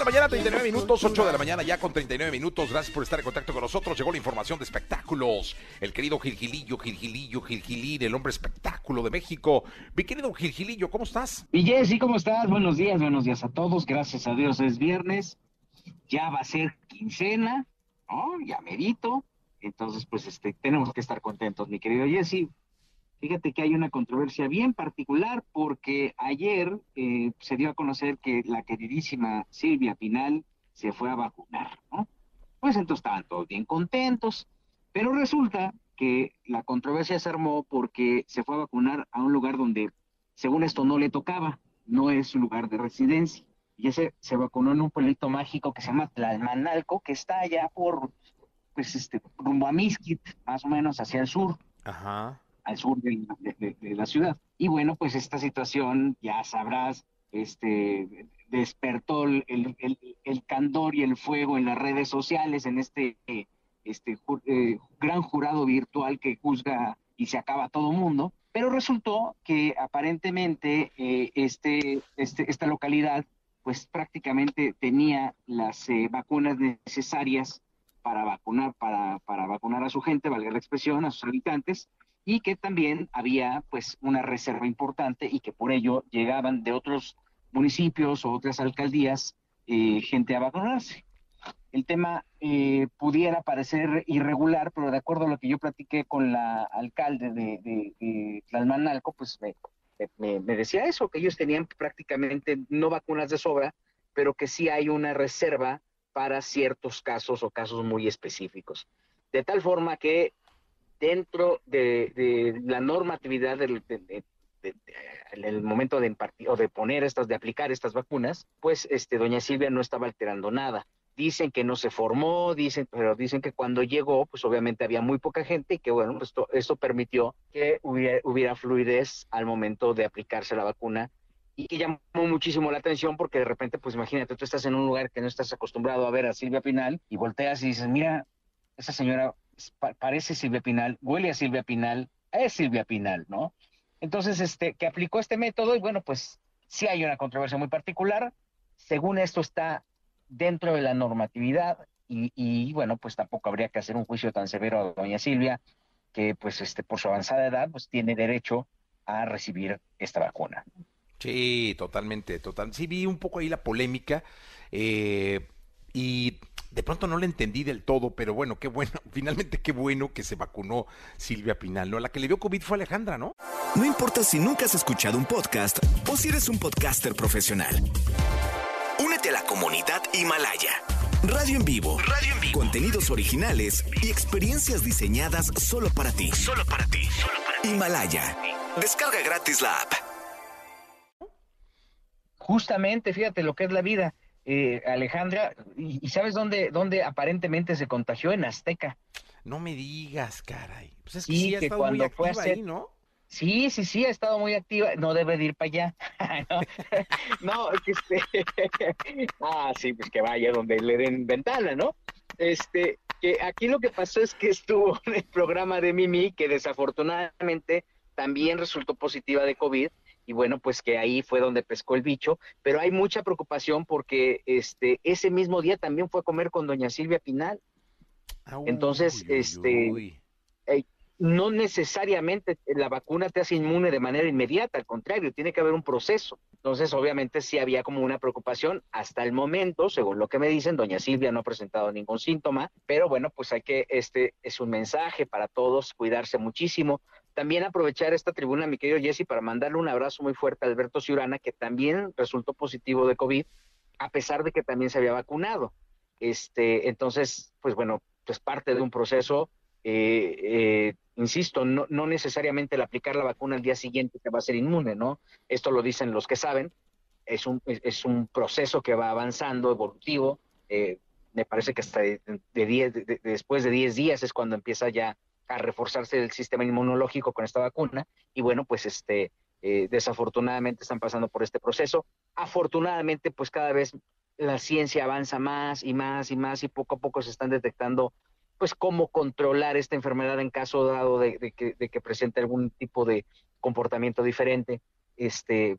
La mañana, 39 minutos, 8 de la mañana ya con 39 minutos. Gracias por estar en contacto con nosotros. Llegó la información de espectáculos. El querido Gilgilillo, Gilgilillo, Gilgilín, el hombre espectáculo de México. Mi querido Gilgilillo, ¿cómo estás? Y Jessy, ¿cómo estás? Buenos días, buenos días a todos. Gracias a Dios es viernes. Ya va a ser quincena, ¿no? Ya merito. Entonces, pues este, tenemos que estar contentos, mi querido Jesse. Fíjate que hay una controversia bien particular porque ayer eh, se dio a conocer que la queridísima Silvia Pinal se fue a vacunar, ¿no? Pues entonces estaban todos bien contentos, pero resulta que la controversia se armó porque se fue a vacunar a un lugar donde, según esto, no le tocaba, no es su lugar de residencia. Y ese se vacunó en un pueblito mágico que se llama Tlalmanalco, que está allá por, pues, este, rumbo a Misquit, más o menos hacia el sur Ajá. Al sur de, de- de- la ciudad. Y bueno, pues esta situación, ya sabrás, este, despertó el, el- el- candor y el fuego en las redes sociales, en este, este ju- eh, gran jurado virtual que juzga y se acaba todo mundo. Pero resultó que aparentemente eh, este, este, esta localidad pues prácticamente tenía las eh, vacunas necesarias para vacunar, para, para vacunar a su gente, valga la expresión, a sus habitantes, y que también había pues una reserva importante y que por ello llegaban de otros municipios o otras alcaldías eh, gente a vacunarse. El tema eh, pudiera parecer irregular, pero de acuerdo a lo que yo platiqué con la alcalde de, de, de Tlalmanalco, pues me, me, me decía eso, que ellos tenían prácticamente no vacunas de sobra, pero que sí hay una reserva para ciertos casos o casos muy específicos. De tal forma que dentro de, la normatividad del, de- de- de- de- en el momento de impartir o de poner estas, de aplicar estas vacunas, pues este, doña Silvia no estaba alterando nada. Dicen que no se formó, dicen, pero dicen que cuando llegó, pues obviamente había muy poca gente y que bueno, esto, esto permitió que hubiera, hubiera fluidez al momento de aplicarse la vacuna y que llamó muchísimo la atención porque de repente, pues imagínate, tú estás en un lugar que no estás acostumbrado a ver a Silvia Pinal y volteas y dices, mira, esa señora pa- parece Silvia Pinal, huele a Silvia Pinal, es Silvia Pinal, ¿no? Entonces, este, que aplicó este método y bueno, pues sí hay una controversia muy particular. Según esto está dentro de la normatividad y, y, bueno, pues tampoco habría que hacer un juicio tan severo a doña Silvia, que pues este, por su avanzada edad, pues tiene derecho a recibir esta vacuna. Sí, totalmente, total. Sí, vi un poco ahí la polémica eh, y de pronto no la entendí del todo, pero bueno, qué bueno, finalmente qué bueno que se vacunó Silvia Pinal, ¿no? La que le dio COVID fue Alejandra, ¿no? No importa si nunca has escuchado un podcast o si eres un podcaster profesional. Únete a la comunidad Himalaya. Radio en vivo. Radio en vivo. Contenidos originales y experiencias diseñadas solo para ti. Solo para ti. Himalaya. Descarga gratis la app. Justamente, fíjate lo que es la vida, eh, Alejandra, y, y ¿sabes dónde, dónde aparentemente se contagió? En Azteca. No me digas, caray. Pues es que Sí, sí, ha que estado muy cuando fue a activa ahí, ¿no? Sí, sí, sí, ha estado muy activa. No debe de ir para allá. no, que este... ah, sí, pues que vaya donde le den ventana, ¿no? Este, que aquí lo que pasó es que estuvo en el programa de Mimi, que desafortunadamente también resultó positiva de COVID, y bueno, pues que ahí fue donde pescó el bicho, pero hay mucha preocupación porque este, ese mismo día también fue a comer con doña Silvia Pinal. Ah, Entonces, uy, este, uy. no necesariamente la vacuna te hace inmune de manera inmediata, al contrario, tiene que haber un proceso. Entonces, obviamente, sí había como una preocupación. Hasta el momento, según lo que me dicen, doña Silvia no ha presentado ningún síntoma, pero bueno, pues hay que, este es un mensaje para todos, cuidarse muchísimo. También aprovechar esta tribuna, mi querido Jesse, para mandarle un abrazo muy fuerte a Alberto Ciurana, que también resultó positivo de COVID, a pesar de que también se había vacunado. Este, entonces, pues bueno, pues parte de un proceso eh, eh, insisto, no, necesariamente el aplicar la vacuna al día siguiente te va a ser inmune, ¿no? Esto lo dicen los que saben, es un, es, un proceso que va avanzando, evolutivo, eh, me parece que hasta de, diez, de, de, después de 10 días es cuando empieza ya a reforzarse el sistema inmunológico con esta vacuna, y bueno, pues este, eh, desafortunadamente están pasando por este proceso. Afortunadamente, pues cada vez la ciencia avanza más y más y más y poco a poco se están detectando pues cómo controlar esta enfermedad en caso dado de, que, presente algún tipo de comportamiento diferente. Este,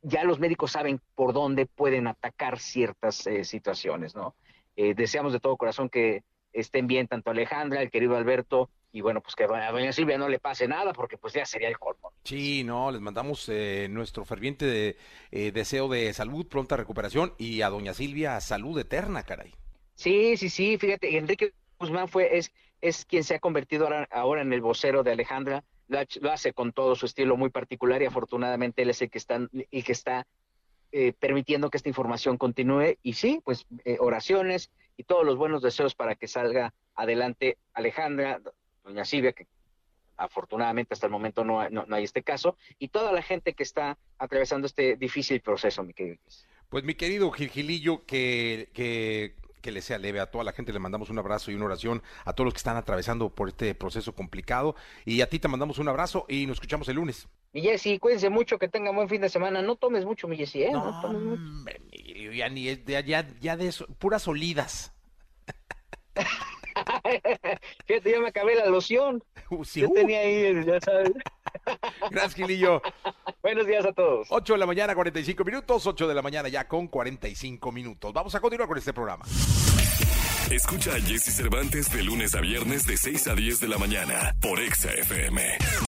ya los médicos saben por dónde pueden atacar ciertas eh, situaciones, ¿no? Eh, deseamos de todo corazón que estén bien tanto Alejandra, el querido Alberto, y bueno, pues que a doña Silvia no le pase nada, porque pues ya sería el colmo. Sí, no, les mandamos eh, nuestro ferviente deseo de salud, pronta recuperación, y a doña Silvia salud eterna, caray. Sí, sí, sí, fíjate, Enrique Guzmán fue, es, es quien se ha convertido ahora, ahora en el vocero de Alejandra, lo hace con todo su estilo muy particular y afortunadamente él es el que está, y que está eh, permitiendo que esta información continúe. Y sí, pues eh, oraciones y todos los buenos deseos para que salga adelante Alejandra, doña Silvia, que afortunadamente hasta el momento no, no, hay este caso, y toda la gente que está atravesando este difícil proceso, mi querido. Pues mi querido Gilgilillo, que, que que le sea leve a toda la gente. Le mandamos un abrazo y una oración a todos los que están atravesando por este proceso complicado. Y a ti te mandamos un abrazo y nos escuchamos el lunes. Mi Jessy, cuídense mucho, que tengan buen fin de semana. No tomes mucho, mi Jessy, ¿eh? No, tomes mucho. ya, ni, ya, ya de eso, puras olidas. Fíjate, ya me acabé la loción. Uh, Yo uh. tenía ahí, ya sabes. Gracias, Gilillo. Buenos días a todos. 8 de la mañana, 45 minutos. 8 de la mañana ya con 45 minutos. Vamos a continuar con este programa. Escucha a Jesse Cervantes de lunes a viernes de 6 a 10 de la mañana por Exa FM.